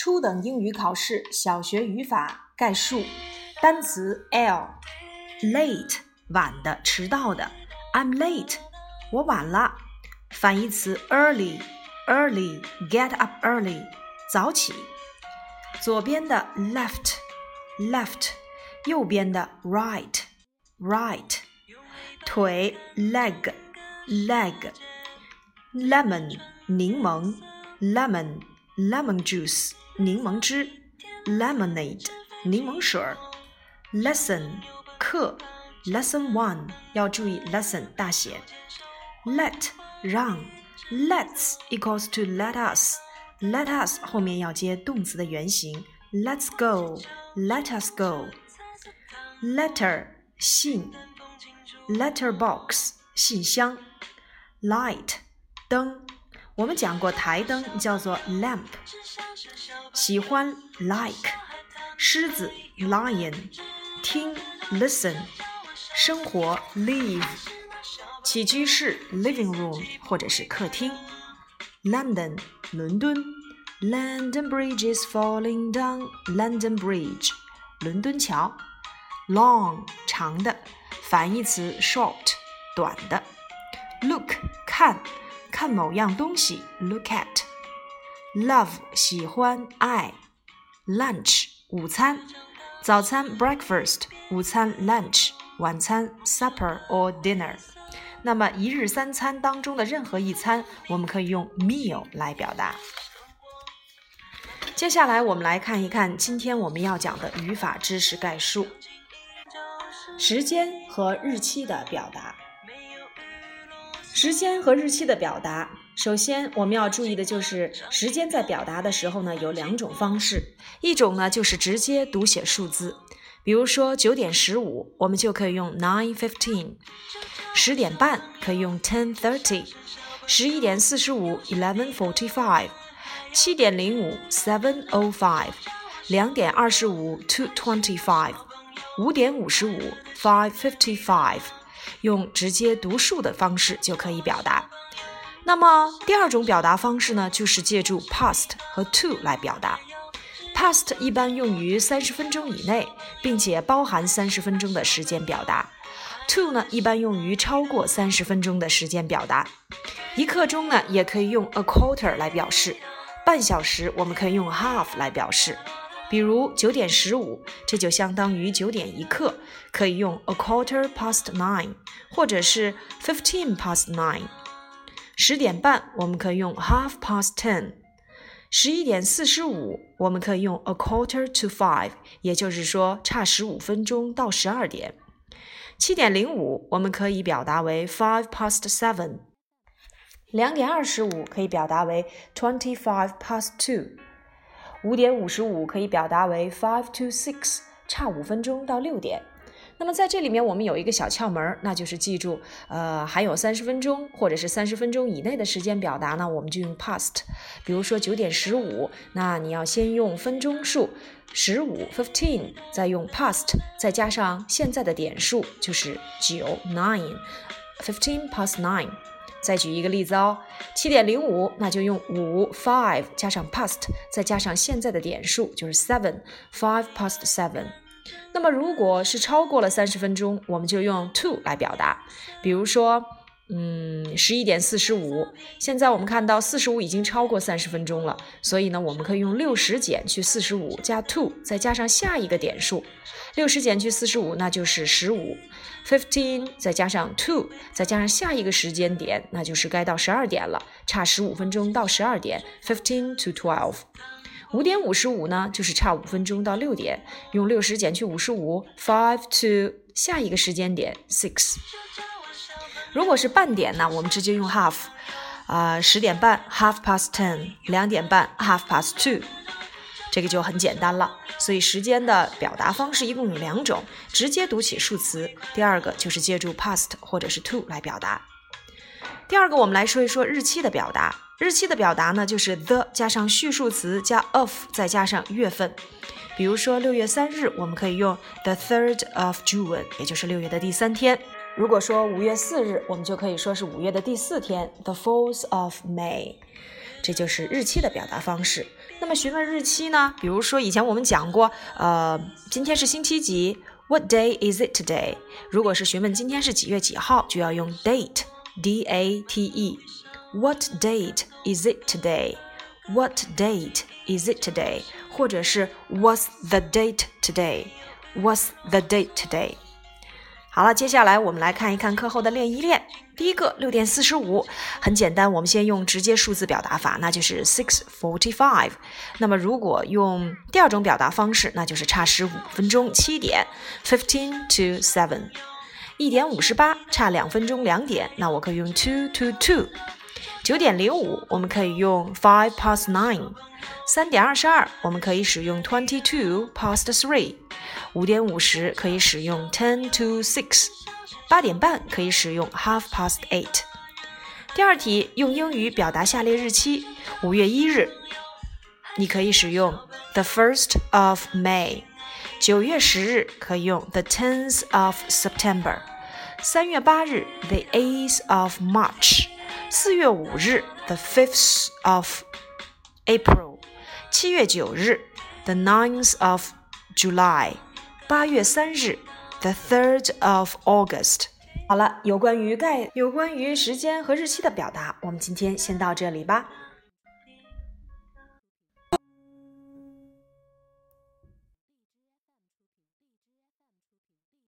初等英语考试小学语法概述。单词 l，late 晚的、迟到的。I'm late，我晚了。反义词 early，early get up early，早起。左边的 left，left，右边的 right，right。腿 leg，leg。lemon 柠檬，lemon lemon juice 柠檬汁，lemonade 柠檬水儿，lesson 课，lesson one 要注意 lesson 大写，let 让，let's equals to let us，let us 后面要接动词的原形，let's go，let us go，letter 信，letter box 信箱，light 灯。 我们讲过台灯叫做 lamp，喜欢 like，狮子 lion，听 listen，生活 live，起居室 living room 或者是客厅，London 伦敦，London Bridge is falling down，London Bridge 伦敦桥，long 长的，反义词 short 短的，look 看。 看某样东西，look at。love 喜欢爱，lunch 午餐，早餐 breakfast，午餐 lunch，晚餐 supper or dinner。那么一日三餐当中的任何一餐，我们可以用 meal 来表达。接下来我们来看一看今天我们要讲的语法知识概述：时间和日期的表达。时间和日期的表达，首先我们要注意的就是时间在表达的时候呢，有两种方式，一种呢就是直接读写数字，比如说九点十五，我们就可以用 nine fifteen；十点半可以用 ten thirty；十一点四十五 eleven forty five；七点零五 seven o five；两点二十五 two twenty five；五点五十五 five fifty five。用直接读数的方式就可以表达。那么第二种表达方式呢，就是借助 past 和 to 来表达。past 一般用于三十分钟以内，并且包含三十分钟的时间表达。to 呢，一般用于超过三十分钟的时间表达。一刻钟呢，也可以用 a quarter 来表示。半小时我们可以用 half 来表示。比如九点十五，这就相当于九点一刻，可以用 a quarter past nine，或者是 fifteen past nine。十点半，我们可以用 half past ten。十一点四十五，我们可以用 a quarter to five，也就是说差十五分钟到十二点。七点零五，我们可以表达为 five past seven。两点二十五可以表达为 twenty five past two。五点五十五可以表达为 five to six，差五分钟到六点。那么在这里面，我们有一个小窍门，那就是记住，呃，还有三十分钟或者是三十分钟以内的时间表达呢，我们就用 past。比如说九点十五，那你要先用分钟数十五 fifteen，再用 past，再加上现在的点数就是九 nine，fifteen past nine。再举一个例子哦，七点零五，那就用五 five 加上 past，再加上现在的点数就是 seven five past seven。那么如果是超过了三十分钟，我们就用 to 来表达。比如说，嗯，十一点四十五，现在我们看到四十五已经超过三十分钟了，所以呢，我们可以用六十减去四十五加 to，再加上下一个点数。六十减去四十五，那就是十五。Fifteen 再加上 two，再加上下一个时间点，那就是该到十二点了，差十五分钟到十二点。Fifteen to twelve。五点五十五呢，就是差五分钟到六点，用六十减去五十五，five to 下一个时间点 six。如果是半点呢，我们直接用 half，啊，十点半 half past ten，两点半 half past two。这个就很简单了，所以时间的表达方式一共有两种：直接读起数词，第二个就是借助 past 或者是 to 来表达。第二个，我们来说一说日期的表达。日期的表达呢，就是 the 加上序数词加 of 再加上月份。比如说六月三日，我们可以用 the third of June，也就是六月的第三天。如果说五月四日，我们就可以说是五月的第四天，the fourth of May。这就是日期的表达方式。那么询问日期呢？比如说以前我们讲过，呃，今天是星期几？What day is it today？如果是询问今天是几月几号，就要用 date，d a t e。What date is it today？What date is it today？或者是 What's the date today？What's the date today？好了，接下来我们来看一看课后的练一练。第一个六点四十五，很简单，我们先用直接数字表达法，那就是 six forty-five。那么如果用第二种表达方式，那就是差十五分钟，七点，fifteen to seven。一点五十八，差两分钟，两点，那我可以用 two to two。九点零五，我们可以用 five past nine。三点二十二，我们可以使用 twenty two past three。五点五十可以使用 ten to six。八点半可以使用 half past eight。第二题用英语表达下列日期：五月一日，你可以使用 the first of May。九月十日可以用 the tenth of September。三月八日 the eighth of March。四月五日 the fifth of April。七月九日，the ninth of July，八月三日，the third of August。好了，有关于概有关于时间和日期的表达，我们今天先到这里吧。